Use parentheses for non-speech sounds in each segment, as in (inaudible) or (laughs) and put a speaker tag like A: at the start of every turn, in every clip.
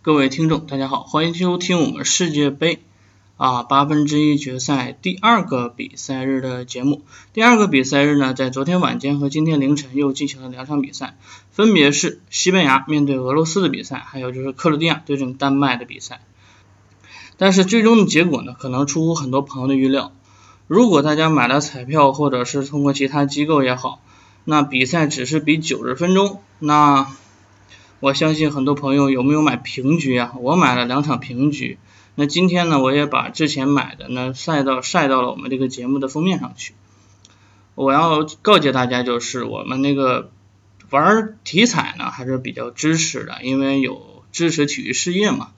A: 各位听众，大家好，欢迎收听我们世界杯啊八分之一决赛第二个比赛日的节目。第二个比赛日呢，在昨天晚间和今天凌晨又进行了两场比赛，分别是西班牙面对俄罗斯的比赛，还有就是克罗地亚对阵丹麦的比赛。但是最终的结果呢，可能出乎很多朋友的预料。如果大家买了彩票，或者是通过其他机构也好，那比赛只是比九十分钟，那。我相信很多朋友有没有买平局啊？我买了两场平局。那今天呢，我也把之前买的呢晒到晒到了我们这个节目的封面上去。我要告诫大家，就是我们那个玩体彩呢还是比较支持的，因为有支持体育事业嘛。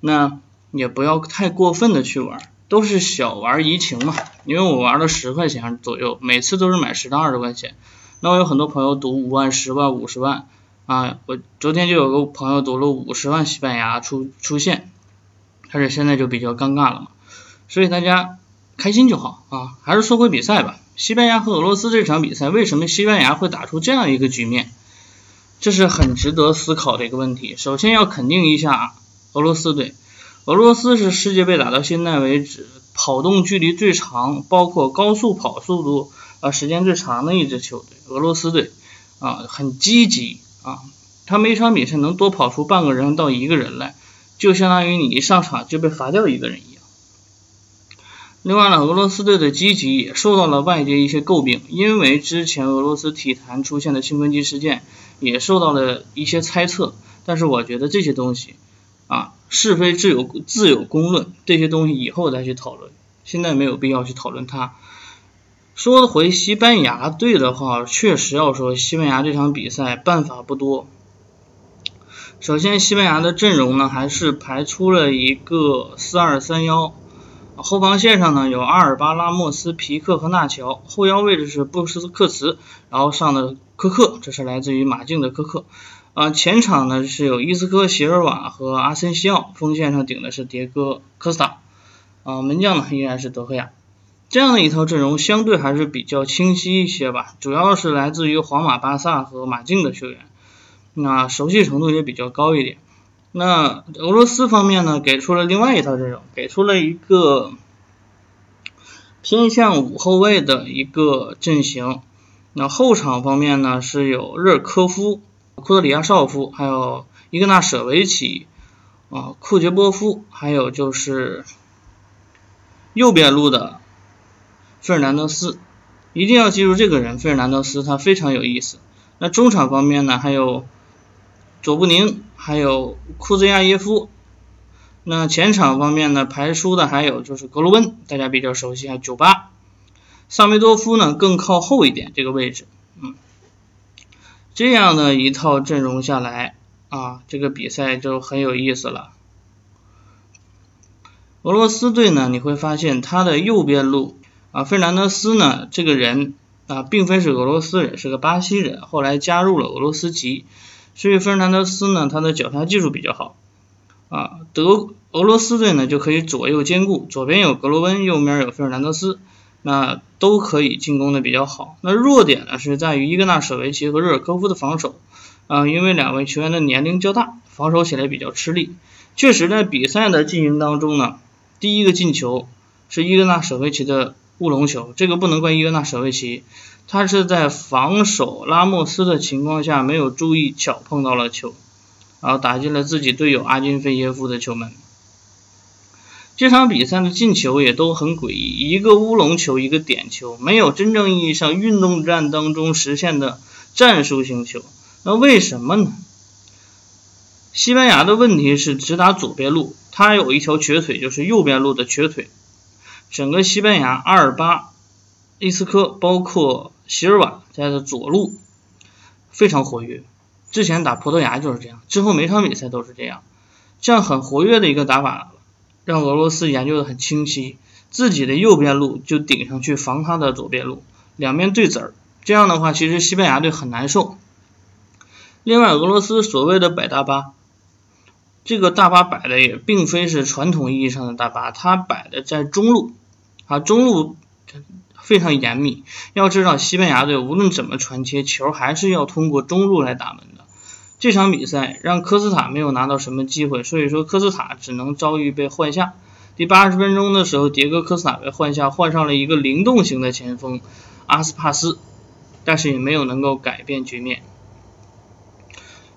A: 那也不要太过分的去玩，都是小玩怡情嘛。因为我玩了十块钱左右，每次都是买十到二十块钱。那我有很多朋友赌五万、十万、五十万。啊，我昨天就有个朋友赌了五十万西班牙出出线，但是现在就比较尴尬了嘛，所以大家开心就好啊。还是说回比赛吧，西班牙和俄罗斯这场比赛，为什么西班牙会打出这样一个局面？这是很值得思考的一个问题。首先要肯定一下俄罗斯队，俄罗斯是世界杯打到现在为止跑动距离最长，包括高速跑速度啊时间最长的一支球队。俄罗斯队啊很积极。啊，他每场比赛能多跑出半个人到一个人来，就相当于你一上场就被罚掉一个人一样。另外呢，俄罗斯队的积极也受到了外界一些诟病，因为之前俄罗斯体坛出现的兴奋剂事件也受到了一些猜测。但是我觉得这些东西啊，是非自有自有公论，这些东西以后再去讨论，现在没有必要去讨论它。说回西班牙队的话，确实要说西班牙这场比赛办法不多。首先，西班牙的阵容呢还是排出了一个四二三幺，后防线上呢有阿尔巴、拉莫斯、皮克和纳乔，后腰位置是布斯克茨，然后上的科克，这是来自于马竞的科克。啊，前场呢是有伊斯科、席尔瓦和阿森西奥，锋线上顶的是迭戈、科斯塔，啊，门将呢依然是德赫亚。这样的一套阵容相对还是比较清晰一些吧，主要是来自于皇马、巴萨和马竞的球员，那熟悉程度也比较高一点。那俄罗斯方面呢，给出了另外一套阵容，给出了一个偏向五后卫的一个阵型。那后场方面呢，是有日尔科夫、库德里亚绍夫，还有伊格纳舍维奇啊、库杰波夫，还有就是右边路的。费尔南德斯，一定要记住这个人，费尔南德斯他非常有意思。那中场方面呢，还有佐布宁，还有库兹亚耶夫。那前场方面呢，排出的还有就是格罗温，大家比较熟悉啊，九八。萨梅多夫呢更靠后一点这个位置，嗯，这样的一套阵容下来啊，这个比赛就很有意思了。俄罗斯队呢，你会发现他的右边路。啊，费尔南德斯呢，这个人啊，并非是俄罗斯人，是个巴西人，后来加入了俄罗斯籍，所以费尔南德斯呢，他的脚下技术比较好啊。德俄罗斯队呢就可以左右兼顾，左边有格罗温，右边有费尔南德斯，那都可以进攻的比较好。那弱点呢是在于伊格纳舍维奇和热尔科夫的防守啊，因为两位球员的年龄较大，防守起来比较吃力。确实，在比赛的进行当中呢，第一个进球是伊格纳舍维奇的。乌龙球，这个不能怪伊格纳舍维奇，他是在防守拉莫斯的情况下没有注意，巧碰到了球，然后打进了自己队友阿金菲耶夫的球门。这场比赛的进球也都很诡异，一个乌龙球，一个点球，没有真正意义上运动战当中实现的战术性球。那为什么呢？西班牙的问题是只打左边路，他有一条瘸腿，就是右边路的瘸腿。整个西班牙，阿尔巴、伊斯科，包括席尔瓦在的左路非常活跃。之前打葡萄牙就是这样，之后每场比赛都是这样。这样很活跃的一个打法，让俄罗斯研究的很清晰。自己的右边路就顶上去防他的左边路，两边对子儿。这样的话，其实西班牙队很难受。另外，俄罗斯所谓的摆大巴。这个大巴摆的也并非是传统意义上的大巴，它摆的在中路，啊，中路非常严密。要知道，西班牙队无论怎么传切，球还是要通过中路来打门的。这场比赛让科斯塔没有拿到什么机会，所以说科斯塔只能遭遇被换下。第八十分钟的时候，迭戈科斯塔被换下，换上了一个灵动型的前锋阿斯帕斯，但是也没有能够改变局面。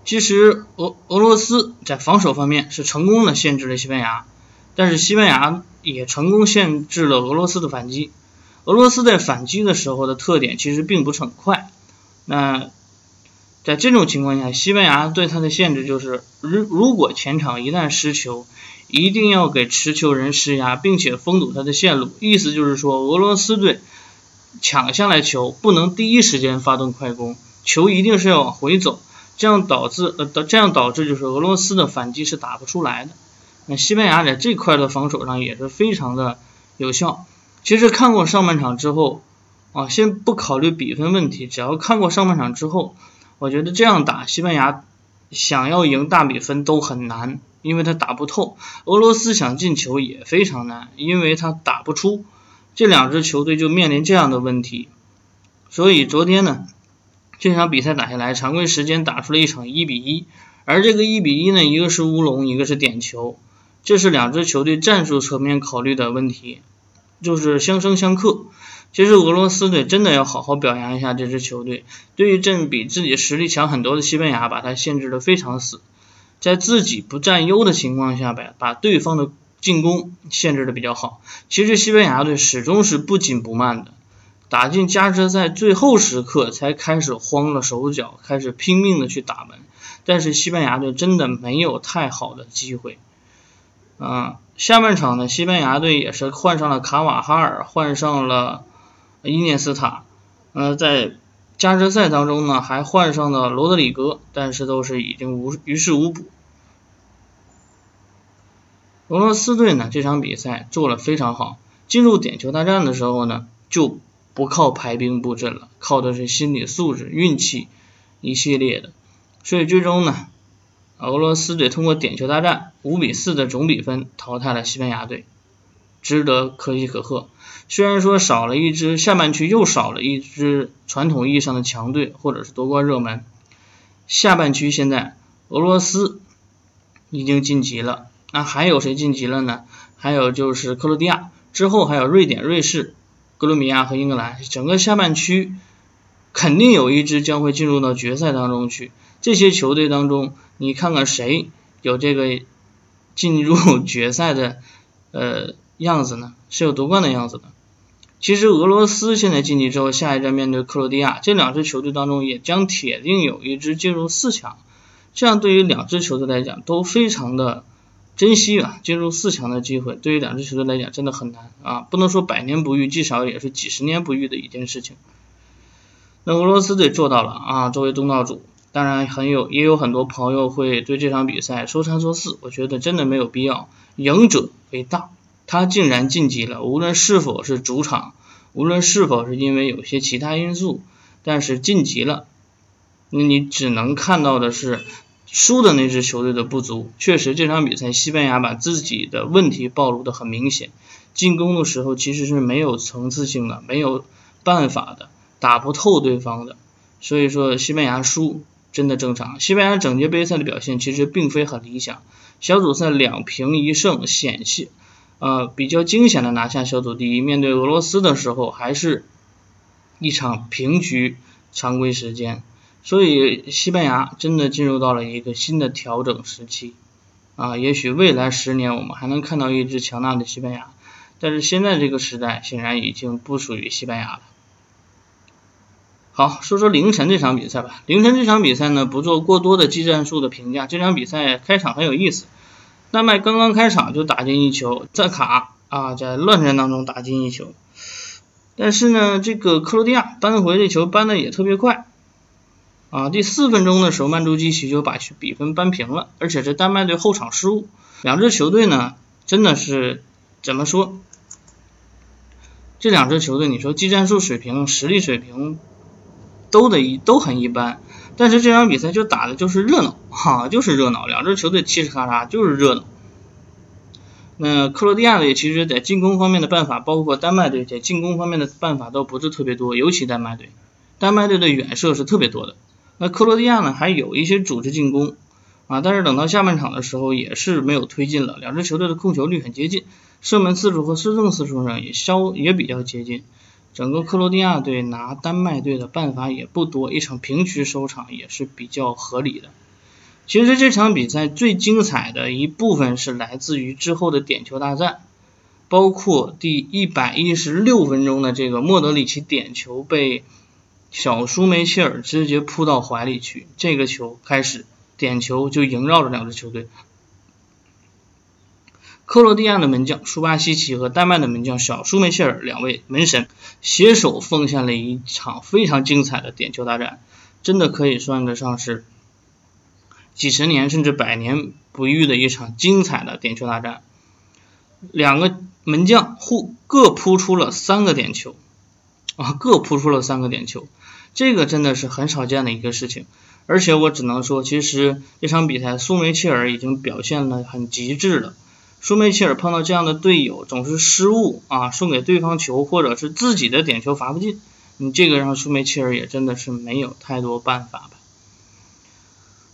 A: 其实俄俄罗斯在防守方面是成功的限制了西班牙，但是西班牙也成功限制了俄罗斯的反击。俄罗斯在反击的时候的特点其实并不是很快。那在这种情况下，西班牙对他的限制就是，如如果前场一旦失球，一定要给持球人施压，并且封堵他的线路。意思就是说，俄罗斯队抢下来球不能第一时间发动快攻，球一定是要往回走，这样导致呃这样导致就是俄罗斯的反击是打不出来的。那西班牙在这块的防守上也是非常的有效。其实看过上半场之后啊，先不考虑比分问题，只要看过上半场之后。我觉得这样打西班牙想要赢大比分都很难，因为他打不透。俄罗斯想进球也非常难，因为他打不出。这两支球队就面临这样的问题。所以昨天呢，这场比赛打下来，常规时间打出了一场一比一，而这个一比一呢，一个是乌龙，一个是点球，这是两支球队战术层面考虑的问题，就是相生相克。其实俄罗斯队真的要好好表扬一下这支球队，对于阵比自己实力强很多的西班牙，把它限制的非常死，在自己不占优的情况下呗，把对方的进攻限制的比较好。其实西班牙队始终是不紧不慢的，打进加时赛最后时刻才开始慌了手脚，开始拼命的去打门，但是西班牙队真的没有太好的机会。啊，下半场呢，西班牙队也是换上了卡瓦哈尔，换上了。伊涅斯塔，呃，在加时赛当中呢，还换上了罗德里格，但是都是已经无于事无补。俄罗斯队呢，这场比赛做了非常好，进入点球大战的时候呢，就不靠排兵布阵了，靠的是心理素质、运气一系列的，所以最终呢，俄罗斯队通过点球大战五比四的总比分淘汰了西班牙队，值得可喜可贺。虽然说少了一支下半区又少了一支传统意义上的强队或者是夺冠热门，下半区现在俄罗斯已经晋级了，那还有谁晋级了呢？还有就是克罗地亚，之后还有瑞典、瑞士、哥伦比亚和英格兰，整个下半区肯定有一支将会进入到决赛当中去。这些球队当中，你看看谁有这个进入 (laughs) 决赛的呃样子呢？是有夺冠的样子的。其实俄罗斯现在晋级之后，下一站面对克罗地亚，这两支球队当中也将铁定有一支进入四强。这样对于两支球队来讲都非常的珍惜啊，进入四强的机会对于两支球队来讲真的很难啊，不能说百年不遇，至少也是几十年不遇的一件事情。那俄罗斯队做到了啊，作为东道主，当然很有也有很多朋友会对这场比赛说三说四，我觉得真的没有必要，赢者为大。他竟然晋级了，无论是否是主场，无论是否是因为有些其他因素，但是晋级了，那你只能看到的是输的那支球队的不足。确实，这场比赛西班牙把自己的问题暴露的很明显，进攻的时候其实是没有层次性的，没有办法的，打不透对方的。所以说，西班牙输真的正常。西班牙整届杯赛的表现其实并非很理想，小组赛两平一胜，险些。呃，比较惊险的拿下小组第一，面对俄罗斯的时候还是一场平局，常规时间，所以西班牙真的进入到了一个新的调整时期啊，也许未来十年我们还能看到一支强大的西班牙，但是现在这个时代显然已经不属于西班牙了。好，说说凌晨这场比赛吧，凌晨这场比赛呢，不做过多的技战术的评价，这场比赛开场很有意思。丹麦刚刚开场就打进一球，在卡啊，在乱战当中打进一球。但是呢，这个克罗地亚扳回这球扳的也特别快啊。第四分钟的时候，曼朱基奇就把比分扳平了，而且是丹麦队后场失误。两支球队呢，真的是怎么说？这两支球队，你说技战术水平、实力水平都得都很一般。但是这场比赛就打的就是热闹，哈，就是热闹，两支球队嘁哧咔嚓就是热闹。那克罗地亚队其实在进攻方面的办法，包括丹麦队在进攻方面的办法都不是特别多，尤其丹麦队，丹麦队的远射是特别多的，那克罗地亚呢还有一些组织进攻啊，但是等到下半场的时候也是没有推进了，两支球队的控球率很接近，射门次数和失正次数呢也稍也比较接近。整个克罗地亚队拿丹麦队的办法也不多，一场平局收场也是比较合理的。其实这场比赛最精彩的一部分是来自于之后的点球大战，包括第一百一十六分钟的这个莫德里奇点球被小舒梅切尔直接扑到怀里去，这个球开始点球就萦绕着两支球队。克罗地亚的门将舒巴西奇和丹麦的门将小舒梅切尔两位门神携手奉献了一场非常精彩的点球大战，真的可以算得上是几十年甚至百年不遇的一场精彩的点球大战。两个门将互各扑出了三个点球啊，各扑出了三个点球，这个真的是很少见的一个事情。而且我只能说，其实这场比赛苏梅切尔已经表现了很极致了。苏梅切尔碰到这样的队友总是失误啊，送给对方球或者是自己的点球罚不进，你这个让苏梅切尔也真的是没有太多办法吧？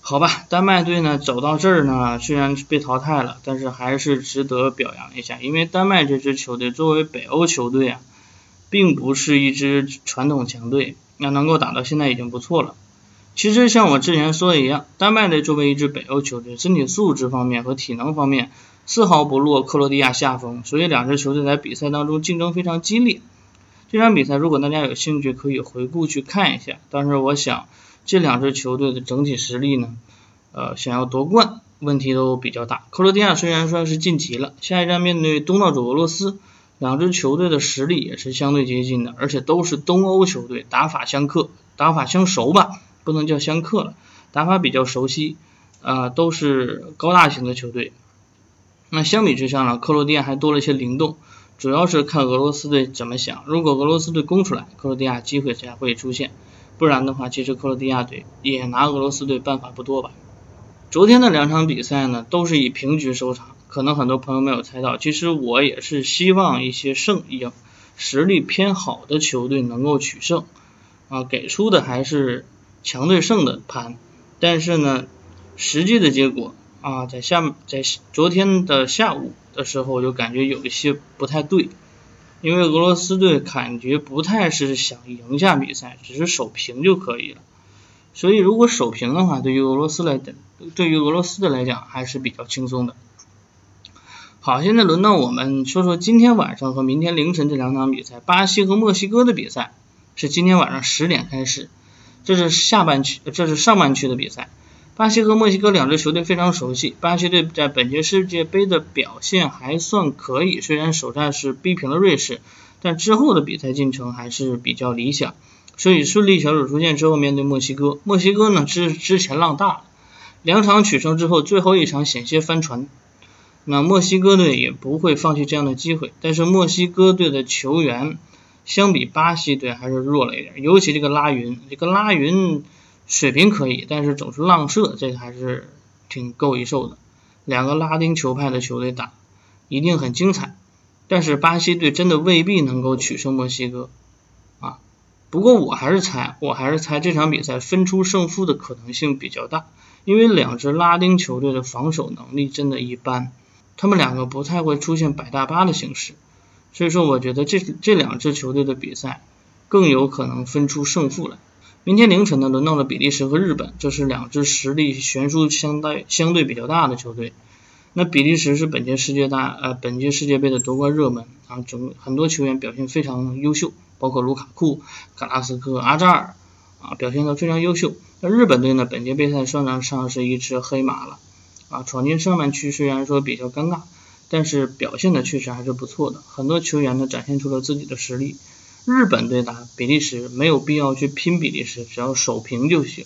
A: 好吧，丹麦队呢走到这儿呢，虽然被淘汰了，但是还是值得表扬一下，因为丹麦这支球队作为北欧球队啊，并不是一支传统强队，那能够打到现在已经不错了。其实像我之前说的一样，丹麦队作为一支北欧球队，身体素质方面和体能方面。丝毫不落克罗地亚下风，所以两支球队在比赛当中竞争非常激烈。这场比赛如果大家有兴趣，可以回顾去看一下。但是我想，这两支球队的整体实力呢，呃，想要夺冠问题都比较大。克罗地亚虽然说是晋级了，下一站面对东道主俄罗斯，两支球队的实力也是相对接近的，而且都是东欧球队，打法相克，打法相熟吧，不能叫相克了，打法比较熟悉，啊，都是高大型的球队。那相比之下呢，克罗地亚还多了一些灵动，主要是看俄罗斯队怎么想。如果俄罗斯队攻出来，克罗地亚机会才会出现；不然的话，其实克罗地亚队也拿俄罗斯队办法不多吧。昨天的两场比赛呢，都是以平局收场。可能很多朋友没有猜到，其实我也是希望一些胜赢、实力偏好的球队能够取胜啊，给出的还是强队胜的盘。但是呢，实际的结果。啊，在下在昨天的下午的时候，我就感觉有一些不太对，因为俄罗斯队感觉不太是想赢下比赛，只是守平就可以了。所以如果守平的话，对于俄罗斯来讲，对于俄罗斯的来讲还是比较轻松的。好，现在轮到我们说说今天晚上和明天凌晨这两场比赛，巴西和墨西哥的比赛是今天晚上十点开始，这是下半区，这是上半区的比赛。巴西和墨西哥两支球队非常熟悉，巴西队在本届世界杯的表现还算可以，虽然首战是逼平了瑞士，但之后的比赛进程还是比较理想，所以顺利小组出线之后面对墨西哥，墨西哥呢之之前浪大了，两场取胜之后最后一场险些翻船，那墨西哥队也不会放弃这样的机会，但是墨西哥队的球员相比巴西队还是弱了一点，尤其这个拉云，这个拉云。水平可以，但是总是浪射，这个还是挺够一受的。两个拉丁球派的球队打，一定很精彩。但是巴西队真的未必能够取胜墨西哥啊。不过我还是猜，我还是猜这场比赛分出胜负的可能性比较大，因为两支拉丁球队的防守能力真的一般，他们两个不太会出现百大巴的形式，所以说我觉得这这两支球队的比赛更有可能分出胜负来。明天凌晨呢，轮到了比利时和日本，这是两支实力悬殊相对相对比较大的球队。那比利时是本届世界大呃本届世界杯的夺冠热门啊，整很多球员表现非常优秀，包括卢卡库、卡拉斯科、阿扎尔啊，表现的非常优秀。那日本队呢，本届杯赛算得上是一只黑马了啊，闯进上半区虽然说比较尴尬，但是表现的确实还是不错的，很多球员呢展现出了自己的实力。日本队打比利时没有必要去拼比利时，只要守平就行。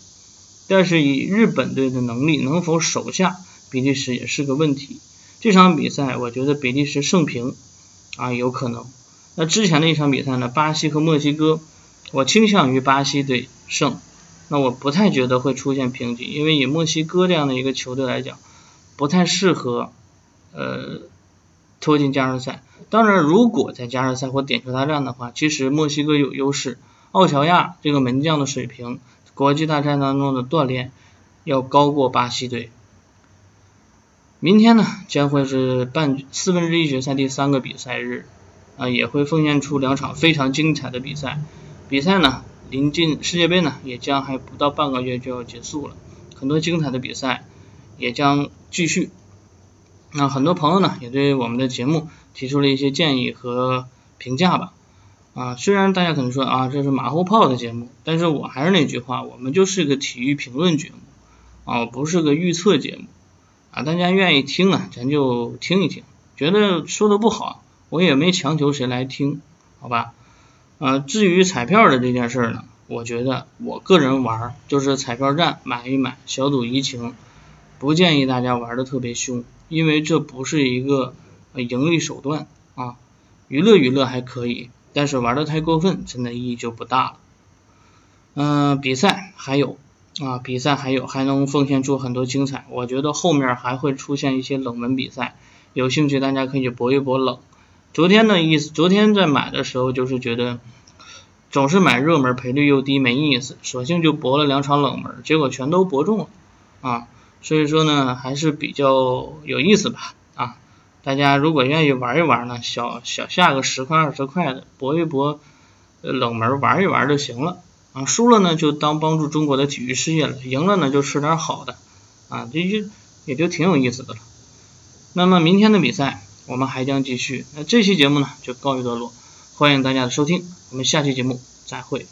A: 但是以日本队的能力，能否守下比利时也是个问题。这场比赛我觉得比利时胜平啊有可能。那之前的一场比赛呢，巴西和墨西哥，我倾向于巴西队胜。那我不太觉得会出现平局，因为以墨西哥这样的一个球队来讲，不太适合呃。拖进加时赛，当然，如果在加时赛或点球大战的话，其实墨西哥有优势。奥乔亚这个门将的水平，国际大战当中的锻炼要高过巴西队。明天呢将会是半四分之一决赛第三个比赛日，啊也会奉献出两场非常精彩的比赛。比赛呢临近世界杯呢也将还不到半个月就要结束了，很多精彩的比赛也将继续。那很多朋友呢也对我们的节目提出了一些建议和评价吧。啊，虽然大家可能说啊，这是马后炮的节目，但是我还是那句话，我们就是个体育评论节目，啊，不是个预测节目，啊，大家愿意听啊，咱就听一听，觉得说的不好，我也没强求谁来听，好吧？呃，至于彩票的这件事呢，我觉得我个人玩就是彩票站买一买，小赌怡情，不建议大家玩的特别凶，因为这不是一个盈利手段啊，娱乐娱乐还可以。但是玩的太过分，真的意义就不大了。嗯，比赛还有啊，比赛还有还能奉献出很多精彩。我觉得后面还会出现一些冷门比赛，有兴趣大家可以搏一搏冷。昨天的意思，昨天在买的时候就是觉得总是买热门，赔率又低，没意思，索性就搏了两场冷门，结果全都搏中了啊。所以说呢，还是比较有意思吧啊。大家如果愿意玩一玩呢，小小下个十块二十块的，搏一搏冷门玩一玩就行了啊。输了呢就当帮助中国的体育事业了，赢了呢就吃点好的啊，这就也就挺有意思的了。那么明天的比赛我们还将继续，那这期节目呢就告一段落，欢迎大家的收听，我们下期节目再会。